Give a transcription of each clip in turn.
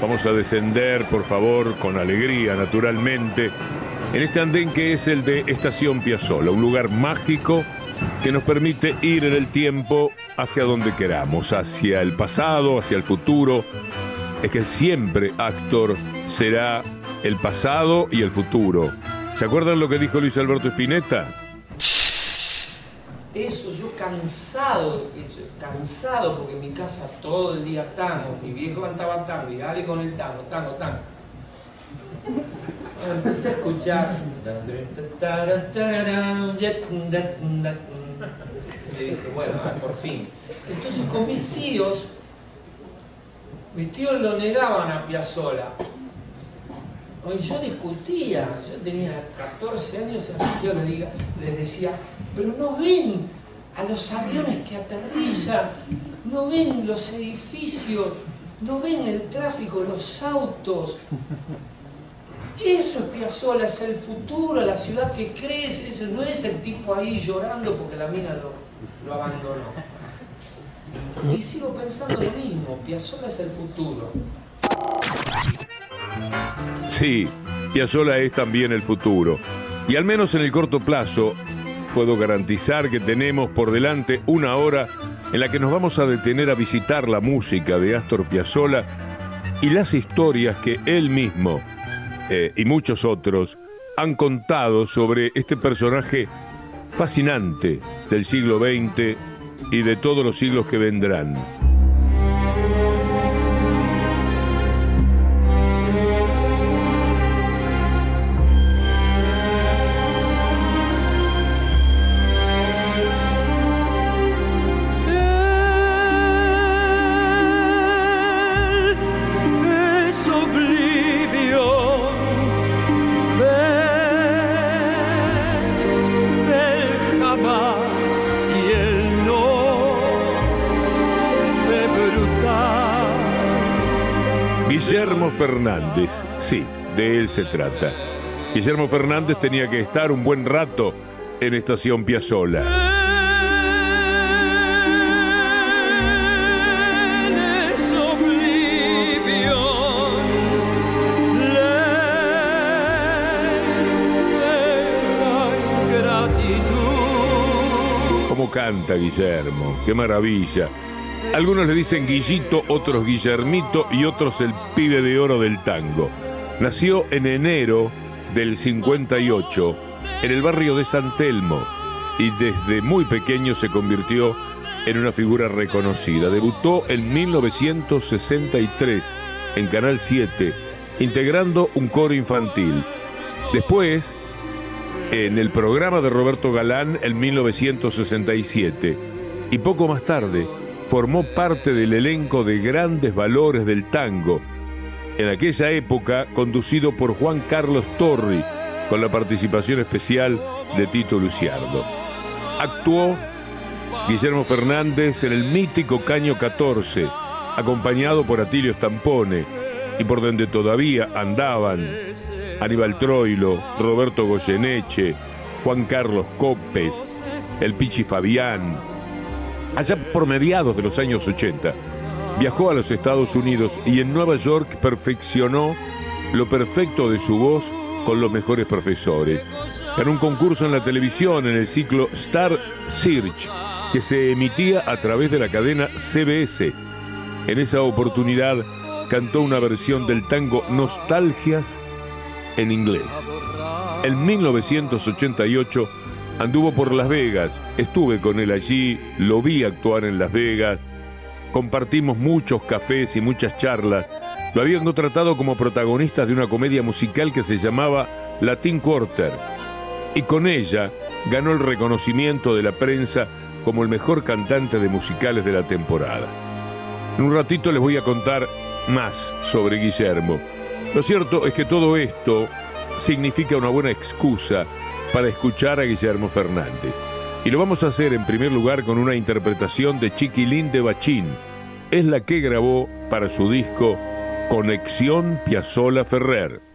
Vamos a descender, por favor, con alegría, naturalmente, en este andén que es el de Estación Piazzola, un lugar mágico que nos permite ir en el tiempo hacia donde queramos, hacia el pasado, hacia el futuro. Es que siempre actor será el pasado y el futuro. ¿Se acuerdan lo que dijo Luis Alberto Spinetta? Eso, yo cansado, cansado porque en mi casa todo el día tango, mi viejo cantaba tango y dale con el tango, tango, tango. Empecé a escuchar. Y dije, bueno, ah, por fin. Entonces con mis tíos, mis tíos lo negaban a Piazzola. Yo discutía, yo tenía 14 años y a mis tíos les, les decía, pero no ven a los aviones que aterrizan, no ven los edificios, no ven el tráfico, los autos. Eso es Piazzola, es el futuro, la ciudad que crece, eso no es el tipo ahí llorando porque la mina lo, lo abandonó. Y sigo pensando lo mismo, Piazzola es el futuro. Sí, Piazzola es también el futuro. Y al menos en el corto plazo, puedo garantizar que tenemos por delante una hora en la que nos vamos a detener a visitar la música de Astor Piazzolla y las historias que él mismo eh, y muchos otros han contado sobre este personaje fascinante del siglo XX y de todos los siglos que vendrán. Fernández, sí, de él se trata. Guillermo Fernández tenía que estar un buen rato en Estación Piazzola. ¿Cómo canta Guillermo? ¡Qué maravilla! Algunos le dicen Guillito, otros Guillermito y otros el pibe de oro del tango. Nació en enero del 58 en el barrio de San Telmo y desde muy pequeño se convirtió en una figura reconocida. Debutó en 1963 en Canal 7 integrando un coro infantil. Después, en el programa de Roberto Galán en 1967 y poco más tarde formó parte del elenco de grandes valores del tango, en aquella época conducido por Juan Carlos Torri, con la participación especial de Tito Luciardo. Actuó Guillermo Fernández en el mítico Caño 14, acompañado por Atilio Stampone, y por donde todavía andaban Aníbal Troilo, Roberto Goyeneche, Juan Carlos Copes, el Pichi Fabián, Allá por mediados de los años 80, viajó a los Estados Unidos y en Nueva York perfeccionó lo perfecto de su voz con los mejores profesores. En un concurso en la televisión en el ciclo Star Search, que se emitía a través de la cadena CBS. En esa oportunidad cantó una versión del tango Nostalgias en inglés. En 1988 anduvo por Las Vegas, estuve con él allí, lo vi actuar en Las Vegas, compartimos muchos cafés y muchas charlas. Lo habían contratado como protagonista de una comedia musical que se llamaba Latin Quarter y con ella ganó el reconocimiento de la prensa como el mejor cantante de musicales de la temporada. En un ratito les voy a contar más sobre Guillermo. Lo cierto es que todo esto significa una buena excusa para escuchar a Guillermo Fernández. Y lo vamos a hacer en primer lugar con una interpretación de Chiquilín de Bachín. Es la que grabó para su disco Conexión Piazzola Ferrer.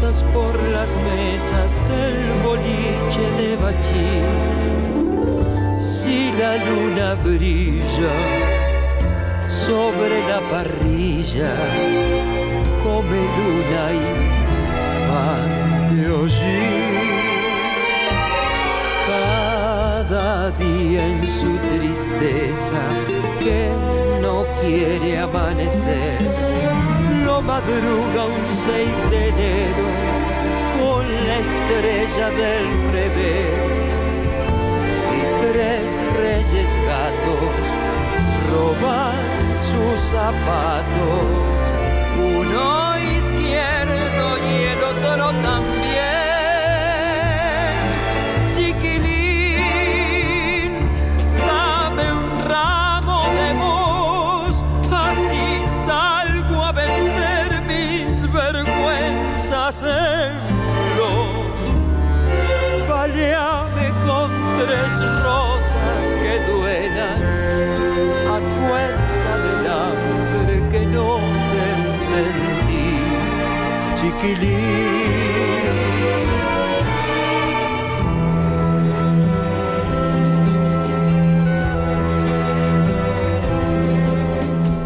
por las mesas del boliche de Bachí. Si la luna brilla sobre la parrilla, come luna y pan de hollín. Cada día en su tristeza que no quiere amanecer madruga un 6 de enero con la estrella del revés y tres reyes gatos roban sus zapatos, uno izquierdo y el otro también.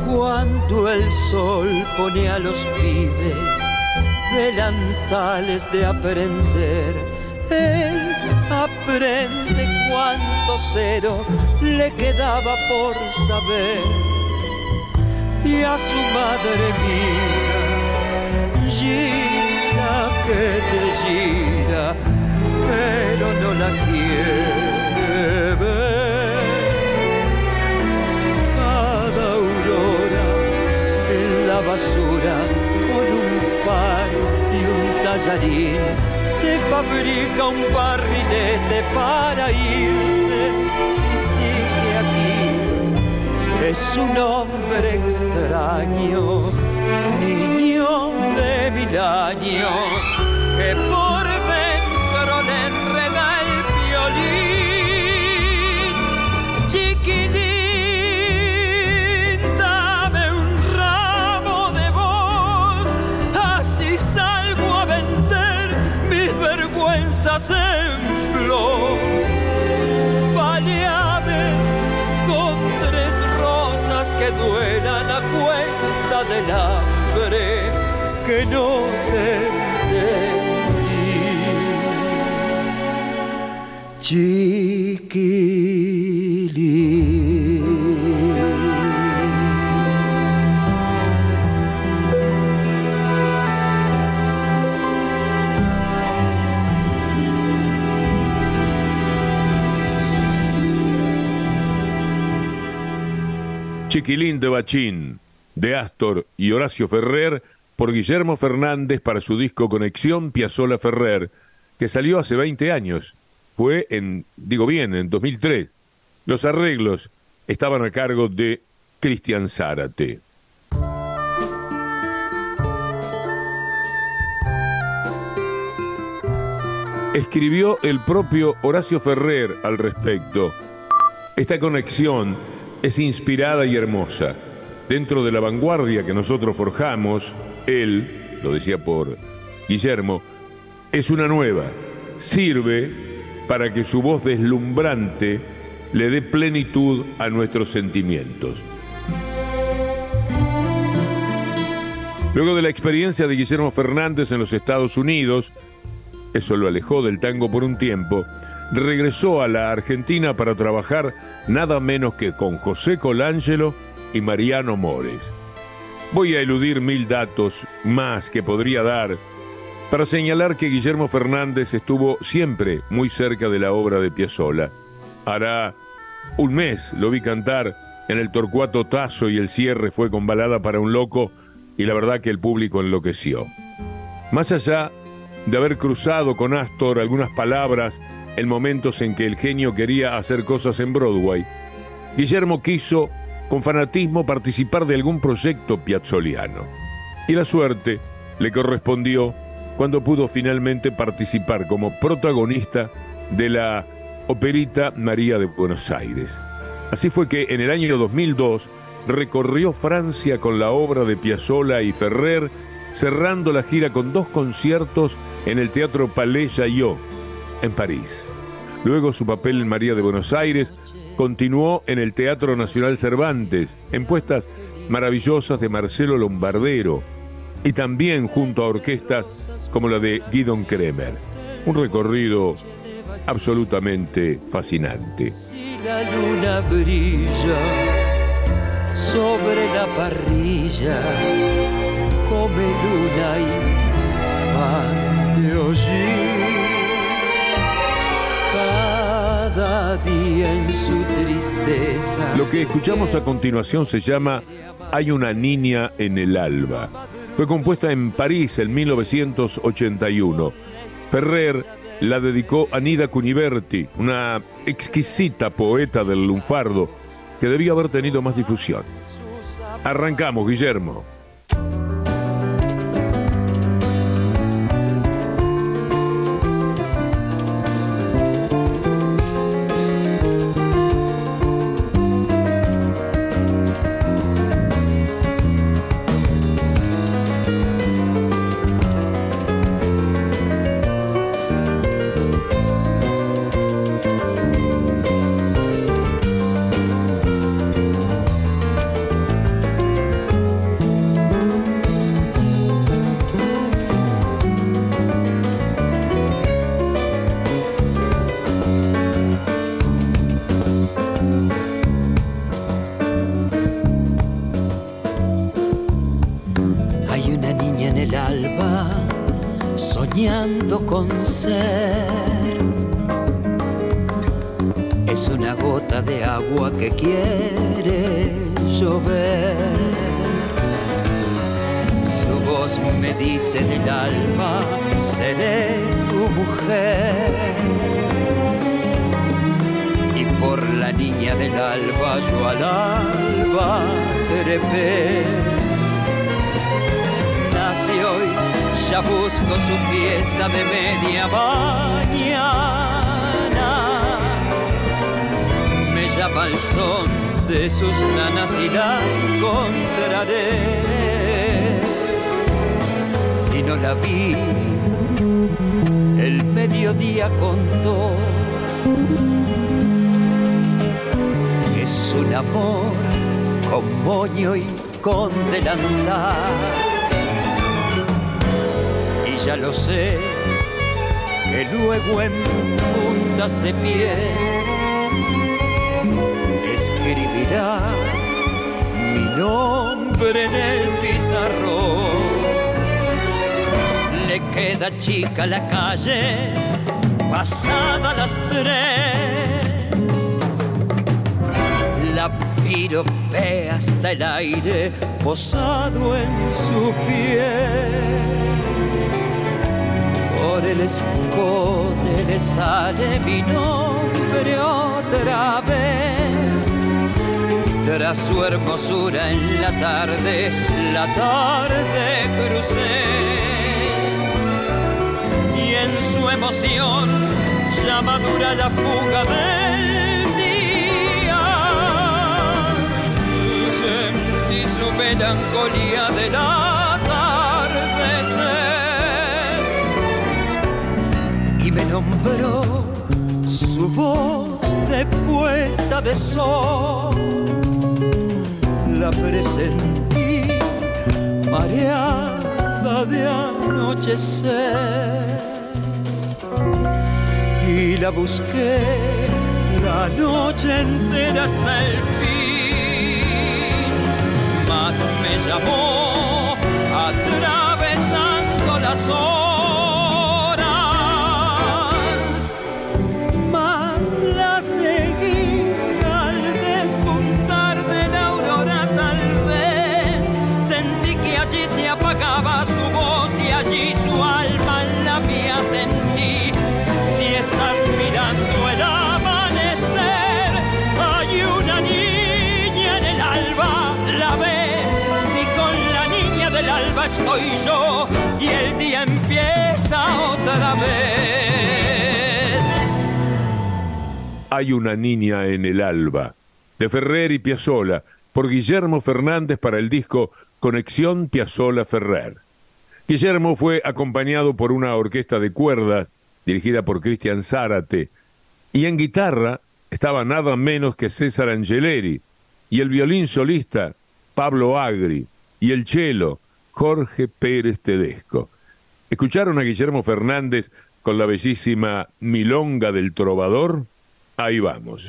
Cuando el sol pone a los pibes delantales de aprender, él aprende cuánto cero le quedaba por saber. Y a su madre mía gira que te gira pero no la quiere cada aurora en la basura con un pan y un tallarín. Se fabrica un barrilete para irse. Y sigue aquí. Es un hombre extraño, niño mil años, que que no. Chiquilín de Bachín, de Astor y Horacio Ferrer, por Guillermo Fernández para su disco Conexión Piazzola Ferrer, que salió hace 20 años. Fue en, digo bien, en 2003. Los arreglos estaban a cargo de Cristian Zárate. Escribió el propio Horacio Ferrer al respecto. Esta conexión es inspirada y hermosa. Dentro de la vanguardia que nosotros forjamos, él, lo decía por Guillermo, es una nueva. Sirve para que su voz deslumbrante le dé plenitud a nuestros sentimientos. Luego de la experiencia de Guillermo Fernández en los Estados Unidos, eso lo alejó del tango por un tiempo, regresó a la Argentina para trabajar nada menos que con José Colangelo y Mariano Mores. Voy a eludir mil datos más que podría dar para señalar que Guillermo Fernández estuvo siempre muy cerca de la obra de Piazzolla. Hará un mes lo vi cantar en el Torcuato Tazo y el cierre fue con balada para un loco y la verdad que el público enloqueció. Más allá de haber cruzado con Astor algunas palabras en momentos en que el genio quería hacer cosas en Broadway, Guillermo quiso con fanatismo participar de algún proyecto piazzoliano. Y la suerte le correspondió cuando pudo finalmente participar como protagonista de la operita María de Buenos Aires. Así fue que en el año 2002 recorrió Francia con la obra de Piazzolla y Ferrer, cerrando la gira con dos conciertos en el Teatro Palais Chaillot, en París. Luego su papel en María de Buenos Aires continuó en el Teatro Nacional Cervantes, en puestas maravillosas de Marcelo Lombardero, y también junto a orquestas como la de Guidon Kremer. Un recorrido absolutamente fascinante. Si la luna brilla sobre la parrilla, come luna y pan de Lo que escuchamos a continuación se llama Hay una niña en el alba. Fue compuesta en París en 1981. Ferrer la dedicó a Nida Cuniverti, una exquisita poeta del lunfardo que debía haber tenido más difusión. Arrancamos, Guillermo. Mediodía contó es un amor con moño y con delantal. Y ya lo sé, que luego en puntas de pie escribirá mi nombre en el pizarrón queda chica la calle, pasada las tres. La piropea hasta el aire, posado en su piel. Por el escote le sale mi nombre otra vez. Tras su hermosura en la tarde, la tarde crucé emoción ya madura la fuga del día. Sentí su melancolía del atardecer y me nombró su voz de puesta de sol. La presentí mareada de anochecer y la busqué la noche entera hasta el fin. Más me llamó atravesando las horas Hay una niña en el alba, de Ferrer y Piazzola, por Guillermo Fernández para el disco Conexión Piazzola-Ferrer. Guillermo fue acompañado por una orquesta de cuerdas dirigida por Cristian Zárate, y en guitarra estaba nada menos que César Angeleri, y el violín solista Pablo Agri, y el cello Jorge Pérez Tedesco. ¿Escucharon a Guillermo Fernández con la bellísima Milonga del Trovador? Ahí vamos.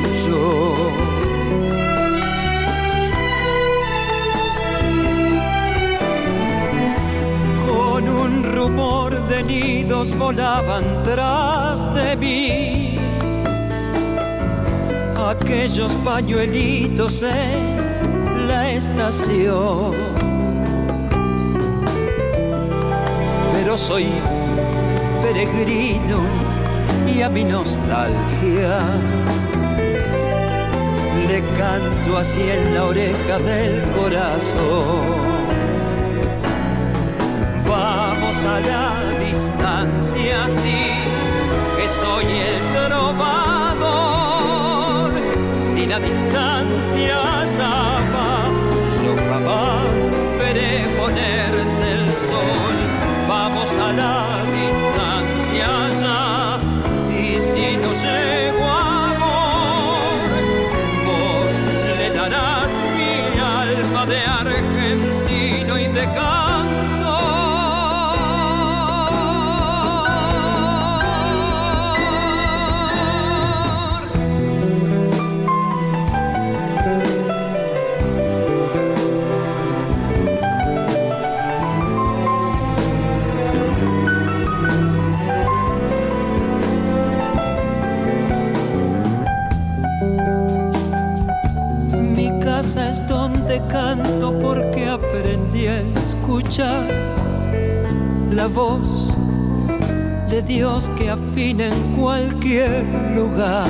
rumor de nidos volaban tras de mí. Aquellos pañuelitos en la estación. Pero soy peregrino y a mi nostalgia le canto así en la oreja del corazón. A la distancia, sí, que soy el trovador. Si la distancia a escuchar la voz de Dios que afina en cualquier lugar.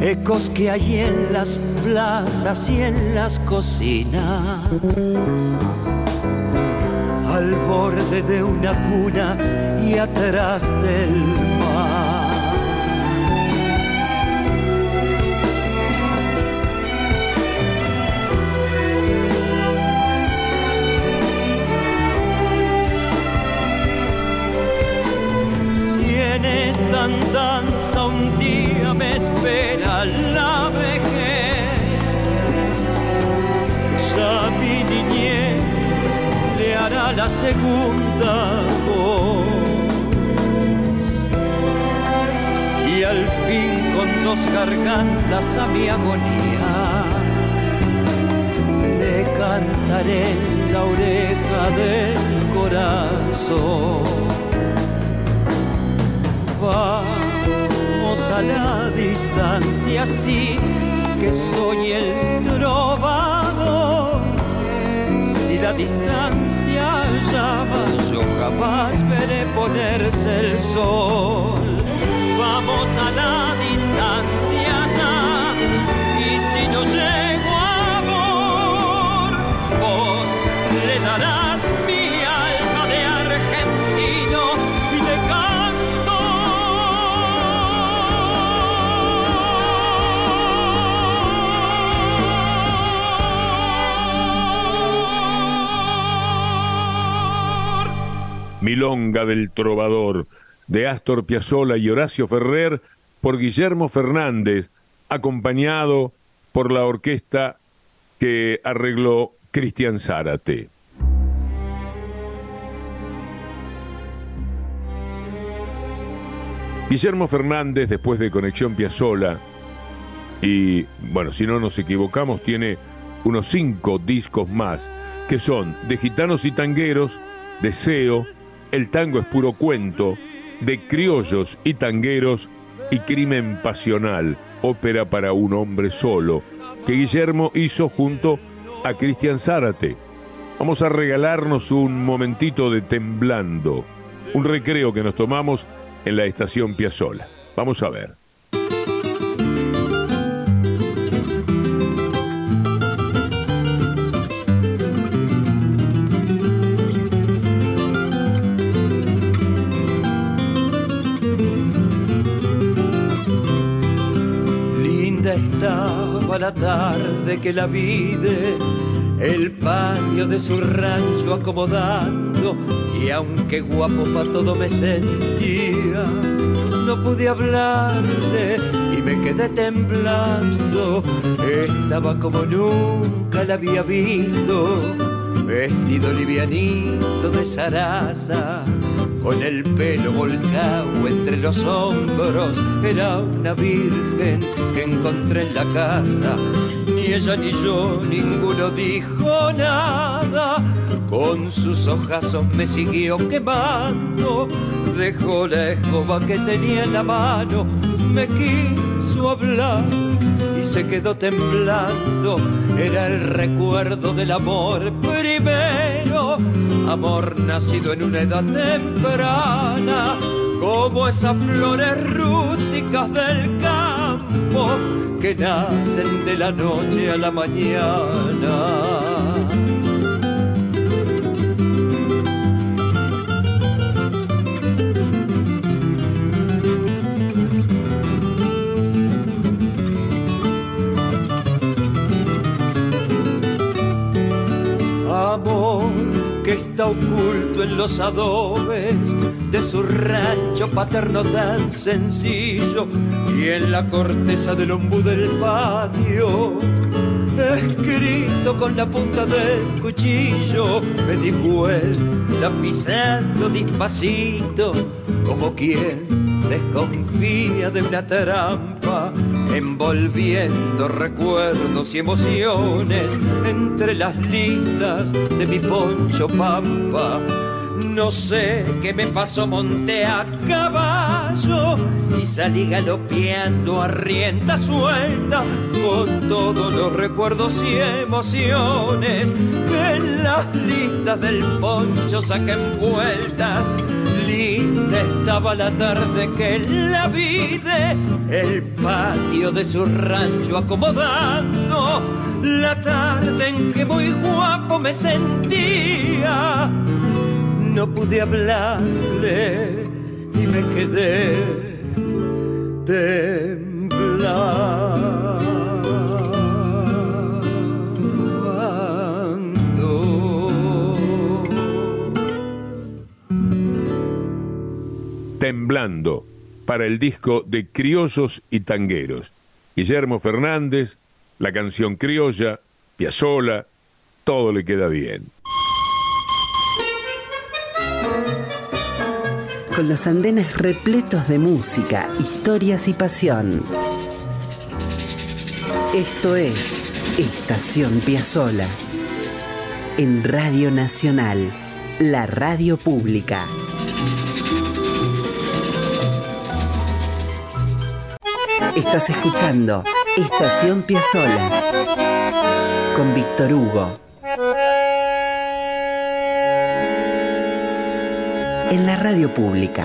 Ecos que hay en las plazas y en las cocinas. Al borde de una cuna y atrás del esta andanza un día me espera la vejez, ya mi niñez le hará la segunda voz. Y al fin con dos gargantas a mi agonía le cantaré en la oreja del corazón. Vamos a la distancia, sí, que soy el trovador. Si la distancia llama, yo jamás veré ponerse el sol. Vamos a la distancia ya, y si no llego a amor, vos le darás Milonga del Trovador, de Astor Piazzolla y Horacio Ferrer, por Guillermo Fernández, acompañado por la orquesta que arregló Cristian Zárate. Guillermo Fernández, después de Conexión Piazzolla, y bueno, si no nos equivocamos, tiene unos cinco discos más, que son de Gitanos y Tangueros, Deseo, El Tango es puro cuento, de Criollos y Tangueros y Crimen Pasional, ópera para un hombre solo, que Guillermo hizo junto a Cristian Zárate. Vamos a regalarnos un momentito de temblando, un recreo que nos tomamos en la estación Piazzola. Vamos a ver. Tarde que la vide, el patio de su rancho acomodando, y aunque guapo pa' todo me sentía, no pude hablarle y me quedé temblando. Estaba como nunca la había visto, vestido livianito de zaraza, con el pelo volcado entre los hombros, era una virgen que encontré en la casa. Ni ella ni yo, ninguno dijo nada. Con sus ojazos me siguió quemando. Dejó la escoba que tenía en la mano. Me quiso hablar y se quedó temblando. Era el recuerdo del amor primero. Amor nacido en una edad temprana. Como esas flores rústicas del campo guapo que nacen de la noche a la mañana. oculto en los adobes de su rancho paterno tan sencillo y en la corteza del ombú del patio. Escrito con la punta del cuchillo, me di vuelta pisando despacito, como quien desconfía de una trampa envolviendo recuerdos y emociones entre las listas de mi poncho pampa. No sé qué me pasó, monté a caballo y salí galopeando a rienda suelta con todos los recuerdos y emociones que en las listas del poncho saquen vueltas linda estaba la tarde que la vida, el patio de su rancho acomodando, la tarde en que muy guapo me sentía. No pude hablarle y me quedé temblando. Temblando para el disco de Criollos y Tangueros. Guillermo Fernández, la canción criolla, Piazzola, todo le queda bien. Con los andenes repletos de música, historias y pasión. Esto es Estación Piazzola. En Radio Nacional, la radio pública. Estás escuchando Estación Piazzola con Víctor Hugo. En la radio pública.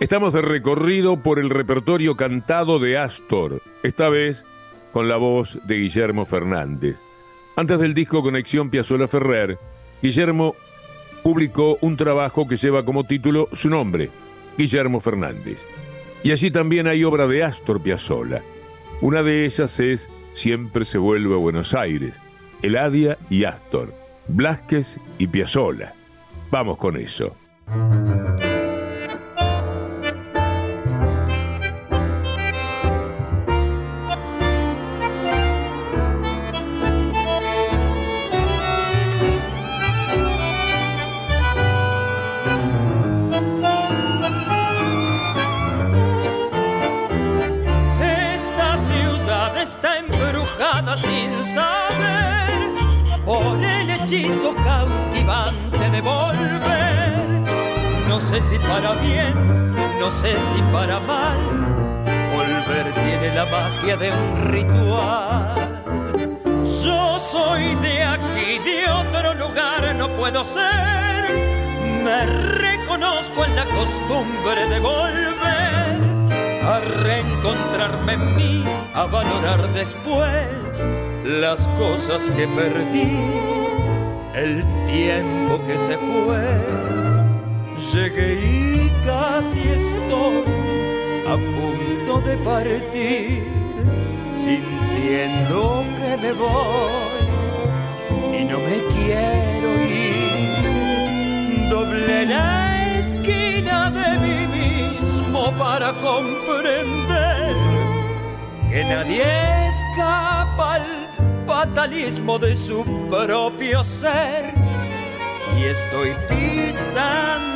Estamos de recorrido por el repertorio cantado de Astor, esta vez con la voz de Guillermo Fernández. Antes del disco Conexión Piazzola Ferrer, Guillermo publicó un trabajo que lleva como título su nombre, Guillermo Fernández. Y allí también hay obra de Astor Piazzolla. Una de ellas es Siempre se vuelve a Buenos Aires, Eladia y Astor, Blasquez y Piazzolla. Vamos con eso. Sé si para bien, no sé si para mal. Volver tiene la magia de un ritual. Yo soy de aquí, de otro lugar no puedo ser. Me reconozco en la costumbre de volver a reencontrarme en mí, a valorar después las cosas que perdí el tiempo que se fue. Llegué y casi estoy a punto de partir, sintiendo que me voy y no me quiero ir. Doble la esquina de mí mismo para comprender que nadie escapa al fatalismo de su propio ser. Y estoy pisando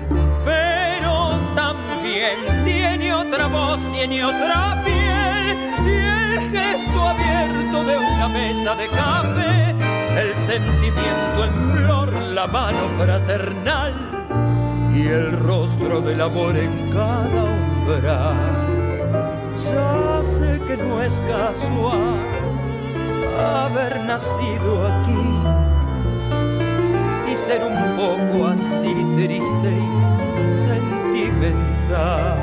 Tiene otra voz, tiene otra piel y el gesto abierto de una mesa de café, el sentimiento en flor, la mano fraternal y el rostro del amor en cada umbral. Ya sé que no es casual haber nacido aquí ser un poco así triste y sentimental.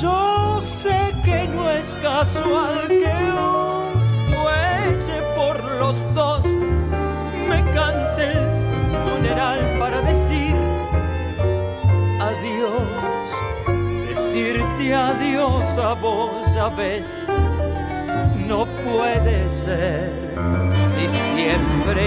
Yo sé que no es casual que un fuelle por los dos me cante el funeral para decir adiós, decirte adiós a vos, ya ves no puede ser si siempre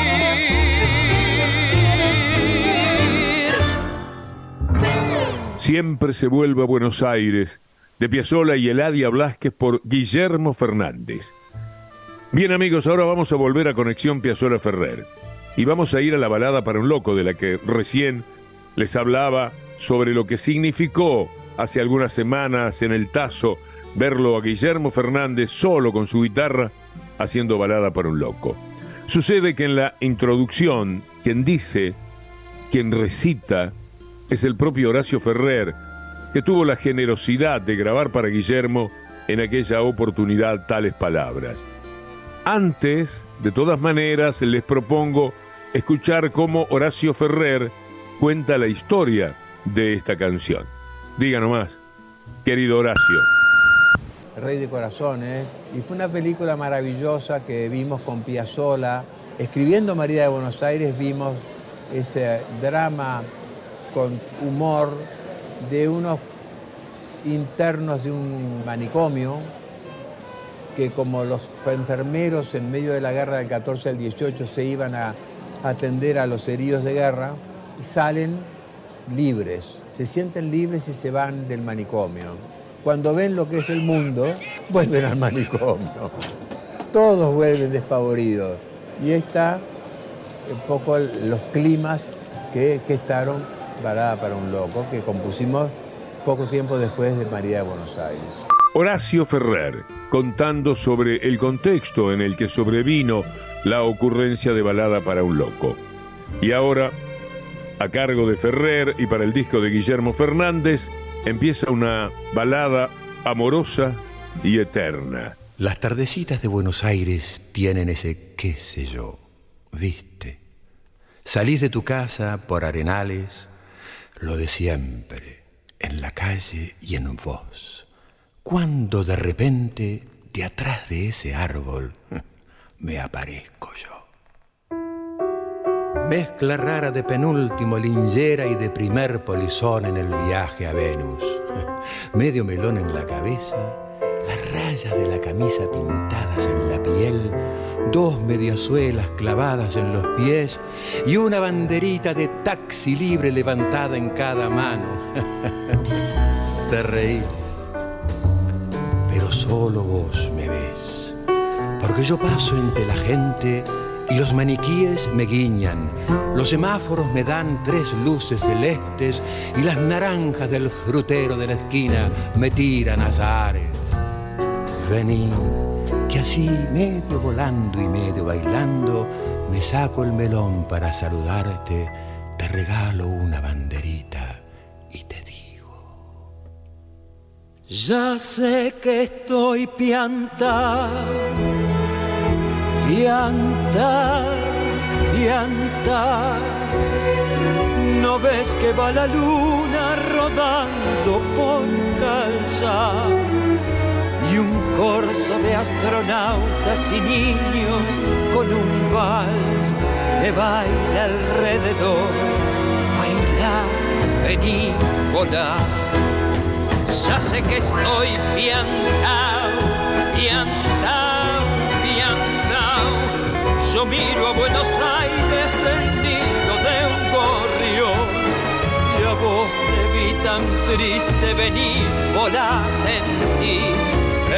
Siempre se vuelve a Buenos Aires, de Piazzolla y Eladia Blasquez por Guillermo Fernández. Bien amigos, ahora vamos a volver a Conexión Piazzolla Ferrer y vamos a ir a la balada para un loco de la que recién les hablaba sobre lo que significó hace algunas semanas en el Tazo verlo a Guillermo Fernández solo con su guitarra haciendo balada para un loco. Sucede que en la introducción, quien dice, quien recita, es el propio Horacio Ferrer, que tuvo la generosidad de grabar para Guillermo en aquella oportunidad tales palabras. Antes, de todas maneras, les propongo escuchar cómo Horacio Ferrer cuenta la historia de esta canción. Diga nomás, querido Horacio. Rey de Corazones, y fue una película maravillosa que vimos con Piazzola. Escribiendo María de Buenos Aires vimos ese drama con humor de unos internos de un manicomio que como los enfermeros en medio de la guerra del 14 al 18 se iban a atender a los heridos de guerra, salen libres, se sienten libres y se van del manicomio. Cuando ven lo que es el mundo, vuelven al manicomio. Todos vuelven despavoridos. Y está un poco los climas que gestaron Balada para un Loco, que compusimos poco tiempo después de María de Buenos Aires. Horacio Ferrer, contando sobre el contexto en el que sobrevino la ocurrencia de Balada para un Loco. Y ahora, a cargo de Ferrer y para el disco de Guillermo Fernández, empieza una balada amorosa y eterna. Las tardecitas de Buenos Aires tienen ese qué sé yo, viste. Salís de tu casa por arenales, lo de siempre, en la calle y en vos. Cuando de repente, de atrás de ese árbol, me aparezco yo. Mezcla rara de penúltimo lingera y de primer polizón en el viaje a Venus. Medio melón en la cabeza, las rayas de la camisa pintadas en la piel, dos mediasuelas clavadas en los pies y una banderita de taxi libre levantada en cada mano. Te reís, pero solo vos me ves, porque yo paso entre la gente y los maniquíes me guiñan, los semáforos me dan tres luces celestes y las naranjas del frutero de la esquina me tiran azares. Vení que así, medio volando y medio bailando, me saco el melón para saludarte, te regalo una banderita y te digo. Ya sé que estoy pianta, pianta, pianta. No ves que va la luna rodando por callar y un corso de astronautas y niños con un vals me baila alrededor. Baila, vení, volá. Ya sé que estoy piantao, piantao, piantao. Yo miro a Buenos Aires del nido de un gorrión y a vos te vi tan triste venir, volá, sentí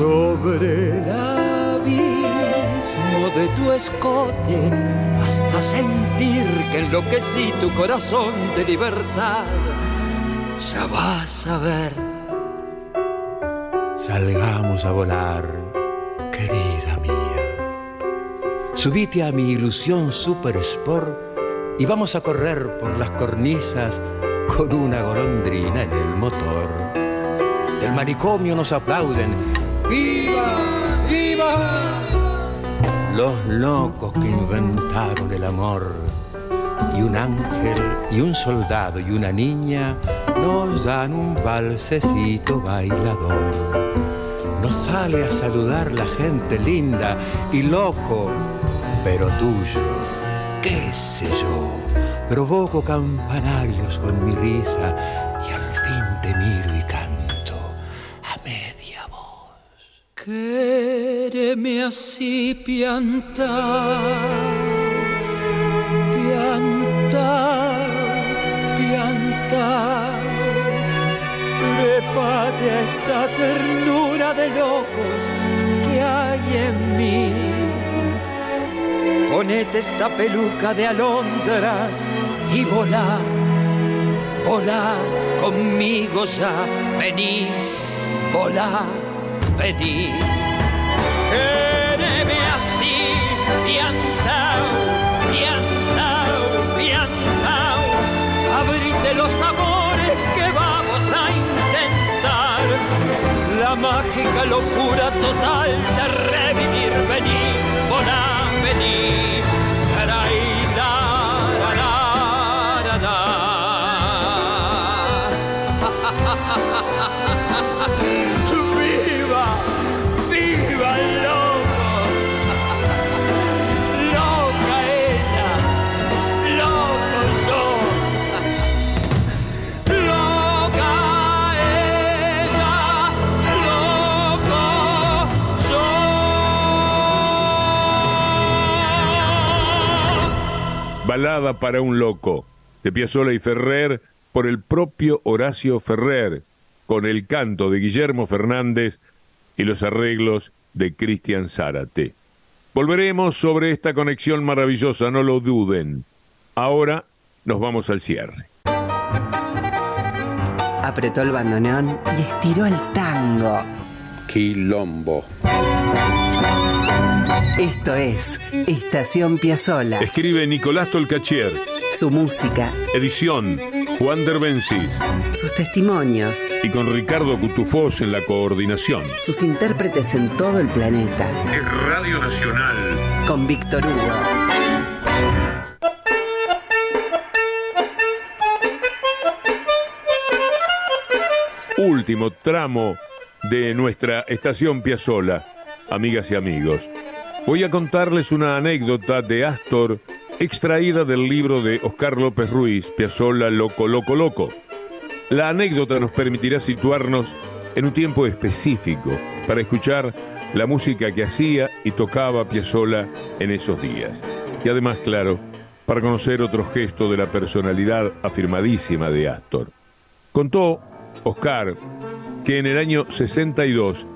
Sobre el abismo de tu escote hasta sentir que enloquecí tu corazón de libertad. Ya vas a ver. Salgamos a volar, querida mía. Subite a mi ilusión Super Sport y vamos a correr por las cornisas con una golondrina en el motor. Del manicomio nos aplauden. ¡Viva! ¡Viva! Los locos que inventaron el amor. Y un ángel y un soldado y una niña nos dan un balsecito bailador. Nos sale a saludar la gente linda y loco, pero tuyo, qué sé yo. Provoco campanarios con mi risa Quéreme así piantao, piantao, piantao. Trépate a esta ternura de locos que hay en mí. Ponete esta peluca de alondras y volá, volá conmigo ya, vení, volá, vení. Piantao, piantao, piantao. Abrite los amores que vamos a intentar. La mágica locura total de revivir, vení, volá, vení. Balada para un loco, de Piazzolla y Ferrer, por el propio Horacio Ferrer, con el canto de Guillermo Fernández y los arreglos de Cristian Zárate. Volveremos sobre esta conexión maravillosa, no lo duden. Ahora nos vamos al cierre. Apretó el bandoneón y estiró el tango. Quilombo. Esto es Estación Piazzola. Escribe Nicolás Tolcachier, Su música, edición Juan Derbencis sus testimonios, y con Ricardo Cutufós en la coordinación. sus intérpretes en todo el planeta. Radio Nacional. Con Víctor Hugo. último tramo de nuestra estación Piazzola, amigas y amigos. Voy a contarles una anécdota de Astor extraída del libro de Oscar López Ruiz, Piazzola Loco Loco Loco. La anécdota nos permitirá situarnos en un tiempo específico para escuchar la música que hacía y tocaba Piazzola en esos días. Y además, claro, para conocer otro gesto de la personalidad afirmadísima de Astor. Contó Oscar que en el año 62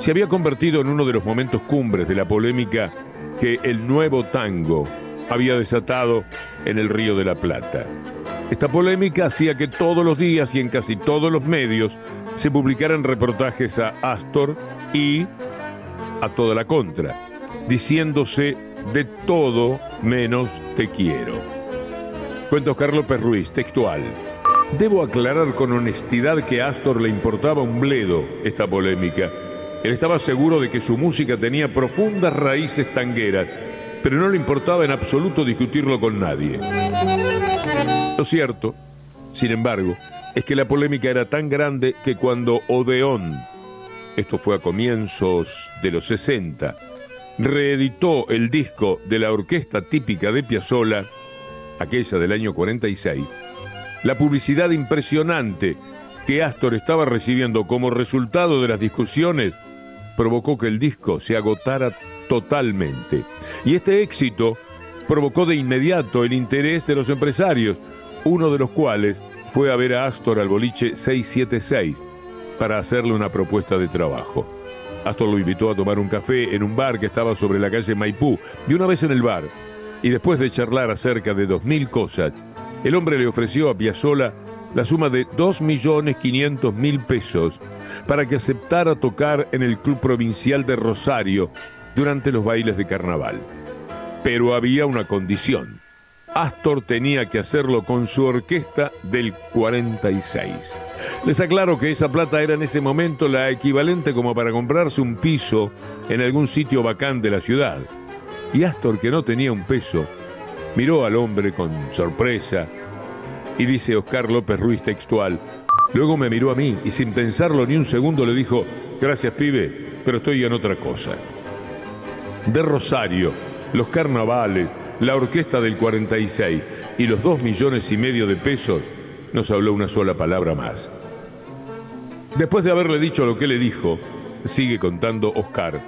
se había convertido en uno de los momentos cumbres de la polémica que el nuevo tango había desatado en el Río de la Plata. Esta polémica hacía que todos los días y en casi todos los medios se publicaran reportajes a Astor y a toda la contra, diciéndose de todo menos te quiero. Cuento Carlos Ruiz, textual. Debo aclarar con honestidad que a Astor le importaba un bledo esta polémica. Él estaba seguro de que su música tenía profundas raíces tangueras, pero no le importaba en absoluto discutirlo con nadie. Lo cierto, sin embargo, es que la polémica era tan grande que cuando Odeón, esto fue a comienzos de los 60, reeditó el disco de la orquesta típica de Piazzolla, aquella del año 46, la publicidad impresionante que Astor estaba recibiendo como resultado de las discusiones provocó que el disco se agotara totalmente. Y este éxito provocó de inmediato el interés de los empresarios, uno de los cuales fue a ver a Astor al boliche 676 para hacerle una propuesta de trabajo. Astor lo invitó a tomar un café en un bar que estaba sobre la calle Maipú, y una vez en el bar, y después de charlar acerca de dos mil cosas, el hombre le ofreció a Piazzola la suma de dos millones quinientos mil pesos para que aceptara tocar en el Club Provincial de Rosario durante los bailes de carnaval. Pero había una condición. Astor tenía que hacerlo con su orquesta del 46. Les aclaro que esa plata era en ese momento la equivalente como para comprarse un piso en algún sitio bacán de la ciudad. Y Astor, que no tenía un peso, miró al hombre con sorpresa y dice Oscar López Ruiz textual, luego me miró a mí y sin pensarlo ni un segundo le dijo, gracias pibe, pero estoy en otra cosa. De Rosario, los carnavales, la orquesta del 46 y los dos millones y medio de pesos, no se habló una sola palabra más. Después de haberle dicho lo que le dijo, sigue contando Oscar,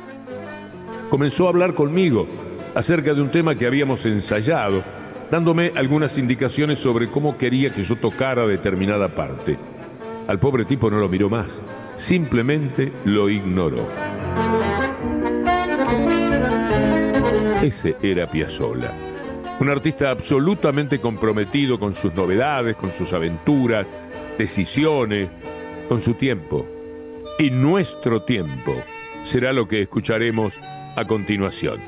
comenzó a hablar conmigo acerca de un tema que habíamos ensayado, dándome algunas indicaciones sobre cómo quería que yo tocara determinada parte. Al pobre tipo no lo miró más, simplemente lo ignoró. Ese era Piazzolla, un artista absolutamente comprometido con sus novedades, con sus aventuras, decisiones, con su tiempo. Y nuestro tiempo será lo que escucharemos a continuación.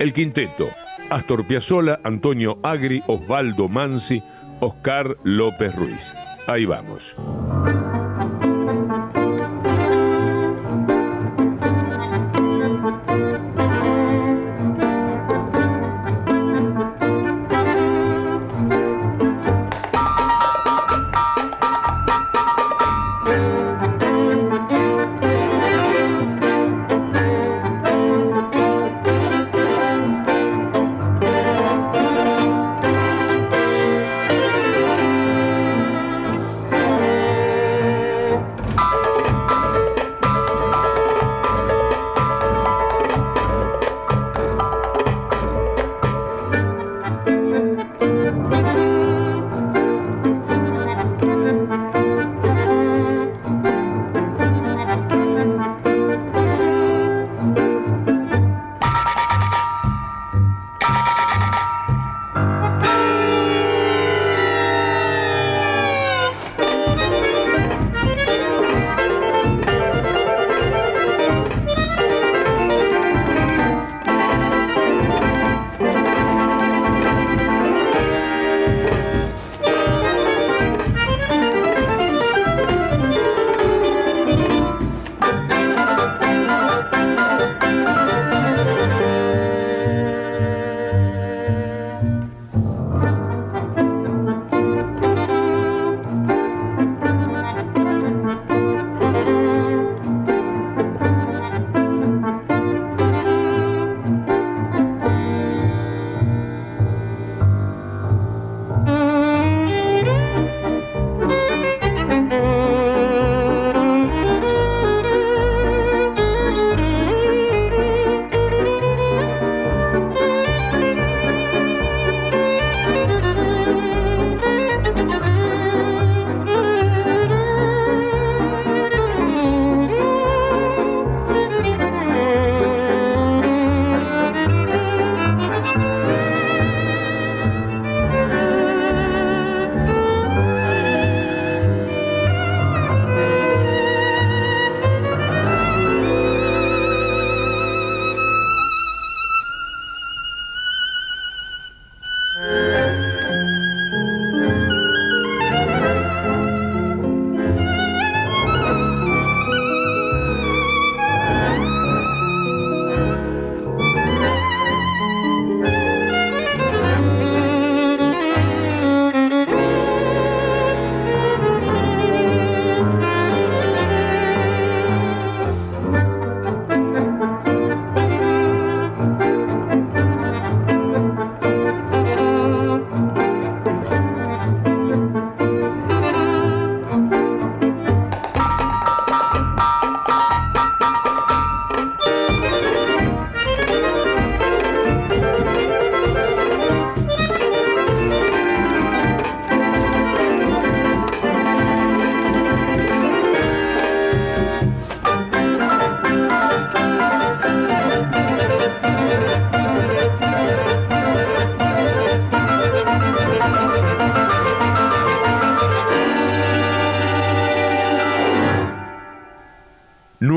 El quinteto, Astor Piazzolla, Antonio Agri, Osvaldo Mansi, Oscar López Ruiz. Ahí vamos.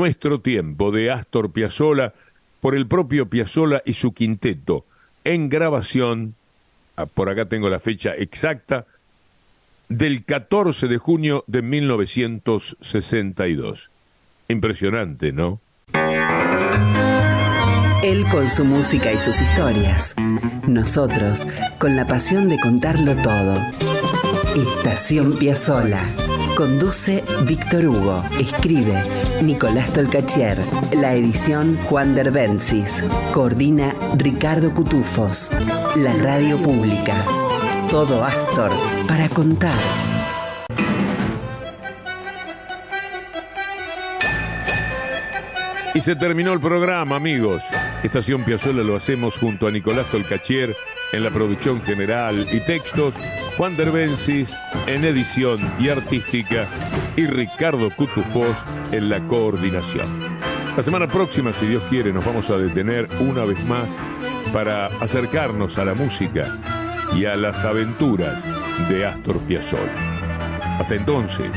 Nuestro tiempo de Astor Piazzolla por el propio Piazzolla y su quinteto en grabación, ah, por acá tengo la fecha exacta, del 14 de junio de 1962. Impresionante, ¿no? Él con su música y sus historias. Nosotros con la pasión de contarlo todo. Estación Piazzola. Conduce Víctor Hugo. Escribe Nicolás Tolcachier. La edición Juan Derbencis. Coordina Ricardo Cutufos. La radio pública. Todo Astor para contar. Y se terminó el programa, amigos. Estación Piazzola lo hacemos junto a Nicolás Tolcachier en la producción general y textos, Juan Derbencis en edición y artística y Ricardo Cutufós en la coordinación. La semana próxima, si Dios quiere, nos vamos a detener una vez más para acercarnos a la música y a las aventuras de Astor Piazzolla. Hasta entonces,